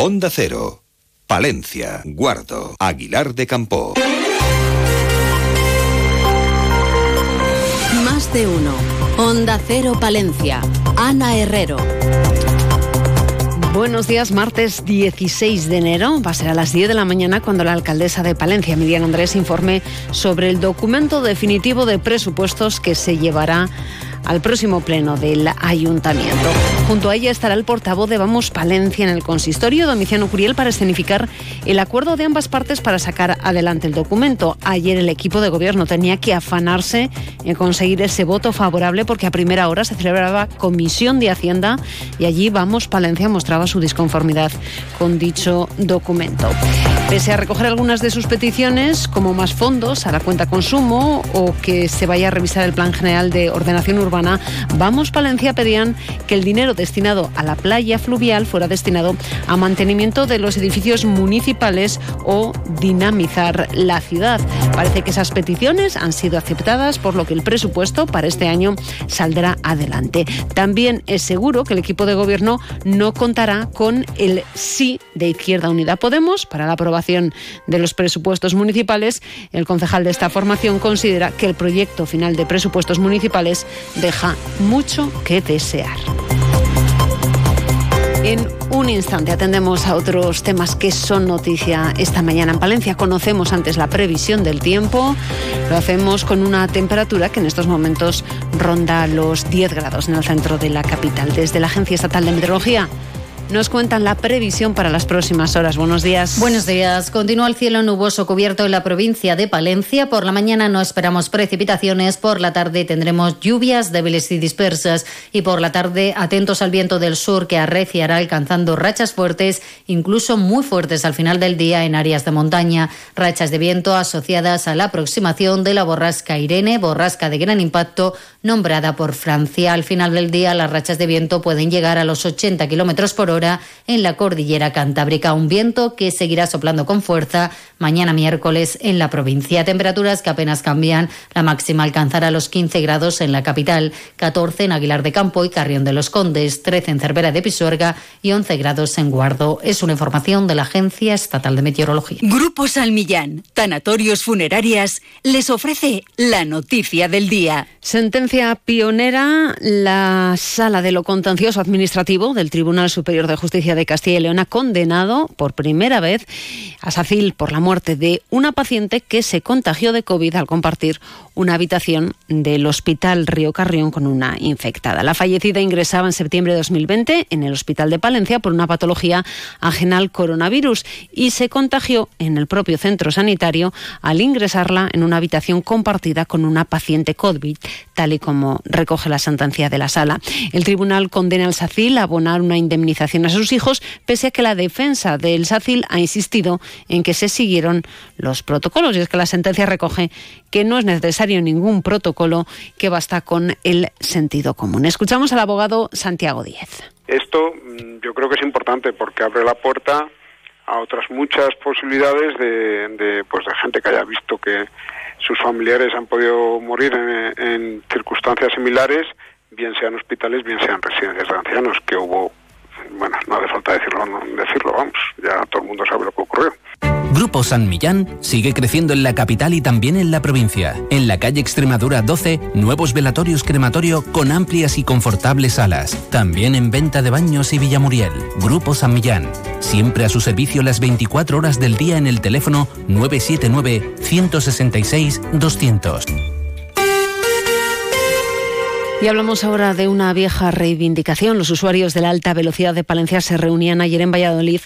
Onda Cero, Palencia, Guardo, Aguilar de Campo. Más de uno. Onda Cero Palencia. Ana Herrero. Buenos días, martes 16 de enero. Va a ser a las 10 de la mañana cuando la alcaldesa de Palencia, Miriam Andrés, informe sobre el documento definitivo de presupuestos que se llevará al próximo pleno del ayuntamiento. Junto a ella estará el portavoz de Vamos Palencia en el consistorio, Domiciano Curiel, para escenificar el acuerdo de ambas partes para sacar adelante el documento. Ayer el equipo de gobierno tenía que afanarse en conseguir ese voto favorable porque a primera hora se celebraba comisión de Hacienda y allí Vamos Palencia mostraba su disconformidad con dicho documento. Pese a recoger algunas de sus peticiones, como más fondos a la cuenta consumo o que se vaya a revisar el Plan General de Ordenación Urbana, Vamos Palencia pedían que el dinero destinado a la playa fluvial fuera destinado a mantenimiento de los edificios municipales o dinamizar la ciudad. Parece que esas peticiones han sido aceptadas, por lo que el presupuesto para este año saldrá adelante. También es seguro que el equipo de gobierno no contará con el sí de Izquierda Unida Podemos para la aprobación de los presupuestos municipales. El concejal de esta formación considera que el proyecto final de presupuestos municipales deja mucho que desear. En un instante atendemos a otros temas que son noticia esta mañana en Palencia. Conocemos antes la previsión del tiempo. Lo hacemos con una temperatura que en estos momentos ronda los 10 grados en el centro de la capital. Desde la Agencia Estatal de Meteorología nos cuentan la previsión para las próximas horas. Buenos días. Buenos días. Continúa el cielo nuboso cubierto en la provincia de Palencia. Por la mañana no esperamos precipitaciones. Por la tarde tendremos lluvias débiles y dispersas. Y por la tarde atentos al viento del sur que arreciará alcanzando rachas fuertes, incluso muy fuertes al final del día en áreas de montaña. Rachas de viento asociadas a la aproximación de la borrasca Irene, borrasca de gran impacto nombrada por Francia. Al final del día las rachas de viento pueden llegar a los 80 kilómetros por hora en la cordillera cantábrica. Un viento que seguirá soplando con fuerza mañana miércoles en la provincia. Temperaturas que apenas cambian. La máxima alcanzará los 15 grados en la capital, 14 en Aguilar de Campo y Carrión de los Condes, 13 en Cervera de Pisuerga y 11 grados en Guardo. Es una información de la Agencia Estatal de Meteorología. Grupo Salmillán, Tanatorios Funerarias, les ofrece la noticia del día. Sentencia pionera. La Sala de lo Contencioso Administrativo del Tribunal Superior de Justicia de Castilla y León ha condenado por primera vez a Sacil por la muerte de una paciente que se contagió de COVID al compartir una habitación del Hospital Río Carrión con una infectada. La fallecida ingresaba en septiembre de 2020 en el Hospital de Palencia por una patología ajena al coronavirus y se contagió en el propio centro sanitario al ingresarla en una habitación compartida con una paciente COVID, tal y como recoge la sentencia de la sala. El tribunal condena al SACIL a abonar una indemnización a sus hijos, pese a que la defensa del SACIL ha insistido en que se siguieron los protocolos. Y es que la sentencia recoge que no es necesario ningún protocolo, que basta con el sentido común. Escuchamos al abogado Santiago Díez. Esto mm, yo creo que es importante porque abre la puerta a otras muchas posibilidades de, pues de gente que haya visto que sus familiares han podido morir en circunstancias similares, bien sean hospitales, bien sean residencias de ancianos, que hubo bueno, no hace falta decirlo, decirlo, vamos, ya todo el mundo sabe lo que ocurrió. Grupo San Millán sigue creciendo en la capital y también en la provincia. En la calle Extremadura 12, nuevos velatorios crematorio con amplias y confortables salas. También en venta de baños y Villamuriel. Grupo San Millán. Siempre a su servicio las 24 horas del día en el teléfono 979 166 200. Y hablamos ahora de una vieja reivindicación. Los usuarios de la alta velocidad de Palencia se reunían ayer en Valladolid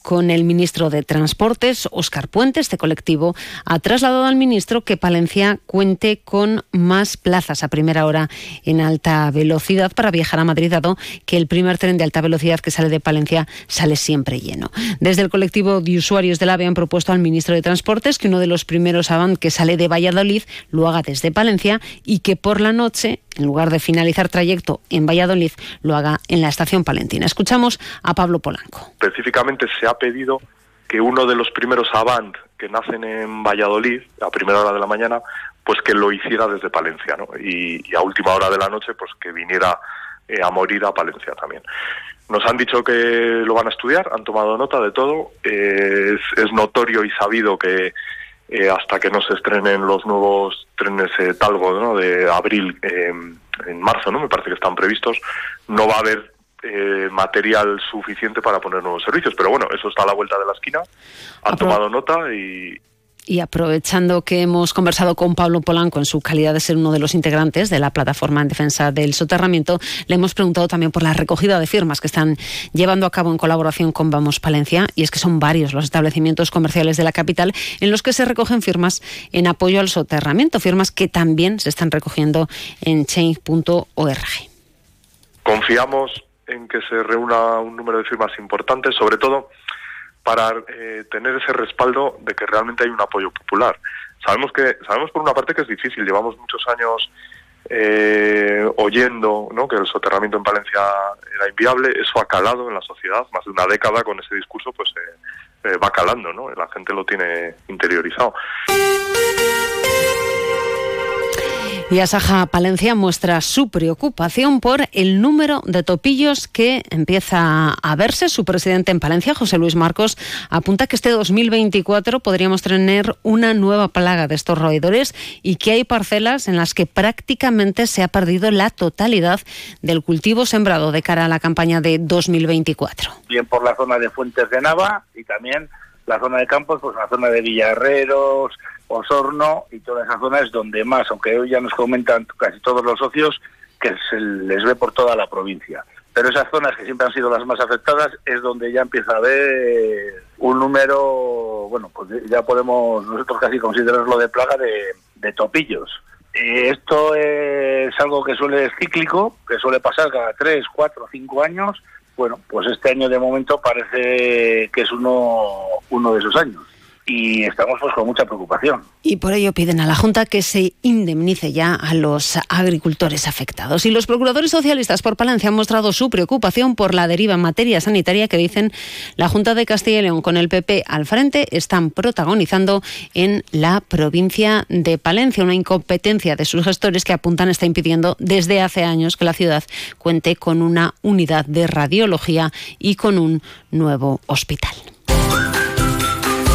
con el ministro de Transportes, Óscar Puente. Este colectivo ha trasladado al ministro que Palencia cuente con más plazas a primera hora en alta velocidad para viajar a Madrid, dado que el primer tren de alta velocidad que sale de Palencia sale siempre lleno. Desde el colectivo de usuarios del AVE han propuesto al ministro de Transportes que uno de los primeros Avant que sale de Valladolid lo haga desde Palencia y que por la noche en lugar de finalizar trayecto en Valladolid, lo haga en la estación palentina. Escuchamos a Pablo Polanco. Específicamente se ha pedido que uno de los primeros Avant que nacen en Valladolid, a primera hora de la mañana, pues que lo hiciera desde Palencia, ¿no? Y, a última hora de la noche, pues que viniera eh, a morir a Palencia también. Nos han dicho que lo van a estudiar, han tomado nota de todo. Eh, es, notorio y sabido que eh, hasta que no se estrenen los nuevos trenes eh, Talgo ¿no? de abril, en marzo, no me parece que están previstos, no va a haber material suficiente para poner nuevos servicios. Pero bueno, eso está a la vuelta de la esquina. Han tomado nota y, y aprovechando que hemos conversado con Pablo Polanco en su calidad de ser uno de los integrantes de la plataforma en defensa del soterramiento, le hemos preguntado también por la recogida de firmas que están llevando a cabo en colaboración con Vamos Palencia. Y es que son varios los establecimientos comerciales de la capital en los que se recogen firmas en apoyo al soterramiento, firmas que también se están recogiendo en change.org. Confiamos en que se reúna un número de firmas importantes, sobre todo para eh, tener ese respaldo de que realmente hay un apoyo popular. Sabemos que sabemos por una parte que es difícil, llevamos muchos años eh, oyendo que el soterramiento en Valencia era inviable, eso ha calado en la sociedad, más de una década con ese discurso pues eh, va calando, ¿no? la gente lo tiene interiorizado. Y Asaja Palencia muestra su preocupación por el número de topillos que empieza a verse. Su presidente en Palencia, José Luis Marcos, apunta que este 2024 podríamos tener una nueva plaga de estos roedores y que hay parcelas en las que prácticamente se ha perdido la totalidad del cultivo sembrado de cara a la campaña de 2024. Bien por la zona de Fuentes de Nava y también la zona de Campos, pues la zona de Villarreros, Osorno y toda esa zona es donde más, aunque hoy ya nos comentan casi todos los socios, que se les ve por toda la provincia. Pero esas zonas que siempre han sido las más afectadas es donde ya empieza a haber un número, bueno, pues ya podemos nosotros casi considerarlo de plaga de, topillos. esto es algo que suele ser cíclico, que suele pasar cada tres, cuatro, cinco años. Bueno, pues este año de momento parece que es uno, uno de esos años y estamos pues con mucha preocupación. Y por ello piden a la Junta que se indemnice ya a los agricultores afectados. Y los procuradores socialistas por Palencia han mostrado su preocupación por la deriva en materia sanitaria que dicen la Junta de Castilla y León con el PP al frente están protagonizando en la provincia de Palencia. Una incompetencia de sus gestores que apuntan está impidiendo desde hace años que la ciudad cuente con una unidad de radiología y con un nuevo hospital.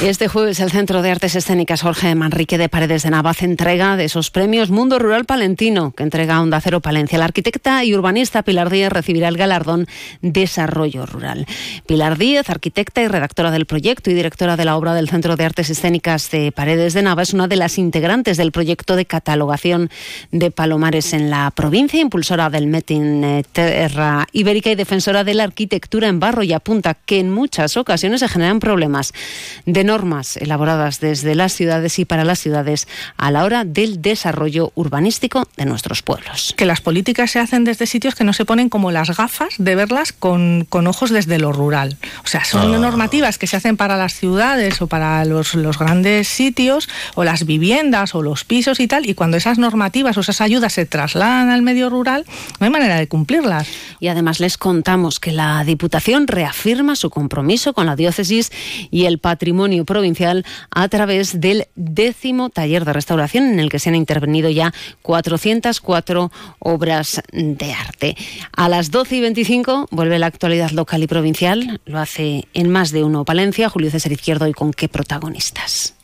Este jueves el Centro de Artes Escénicas Jorge Manrique de Paredes de Navaz entrega de esos premios Mundo Rural Palentino que entrega Onda Cero Palencia. La arquitecta y urbanista Pilar Díez recibirá el galardón Desarrollo Rural. Pilar Díez, arquitecta y redactora del proyecto y directora de la obra del Centro de Artes Escénicas de Paredes de Nava, es una de las integrantes del proyecto de catalogación de palomares en la provincia, impulsora del Metin eh, Terra Ibérica y defensora de la arquitectura en barro y apunta que en muchas ocasiones se generan problemas de normas elaboradas desde las ciudades y para las ciudades a la hora del desarrollo urbanístico de nuestros pueblos. Que las políticas se hacen desde sitios que no se ponen como las gafas de verlas con, con ojos desde lo rural. O sea, son ah. normativas que se hacen para las ciudades o para los, los grandes sitios o las viviendas o los pisos y tal, y cuando esas normativas o esas ayudas se trasladan al medio rural, no hay manera de cumplirlas. Y además les contamos que la Diputación reafirma su compromiso con la diócesis y el provincial a través del décimo taller de restauración en el que se han intervenido ya 404 obras de arte. A las 12 y 25 vuelve la actualidad local y provincial. Lo hace en más de uno Palencia. Julio César Izquierdo y con qué protagonistas.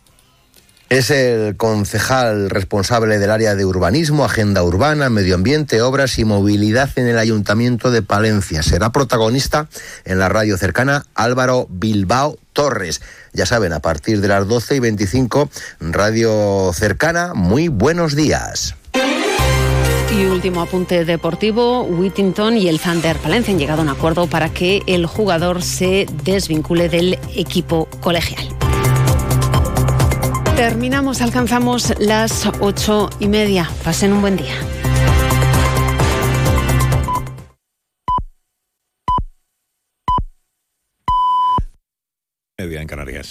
Es el concejal responsable del área de urbanismo, agenda urbana, medio ambiente, obras y movilidad en el Ayuntamiento de Palencia. Será protagonista en la radio cercana Álvaro Bilbao Torres. Ya saben, a partir de las 12 y 25, radio cercana. Muy buenos días. Y último apunte deportivo, Whittington y el Thunder Palencia han llegado a un acuerdo para que el jugador se desvincule del equipo colegial. Terminamos, alcanzamos las ocho y media. Pasen un buen día. Media en Canarias.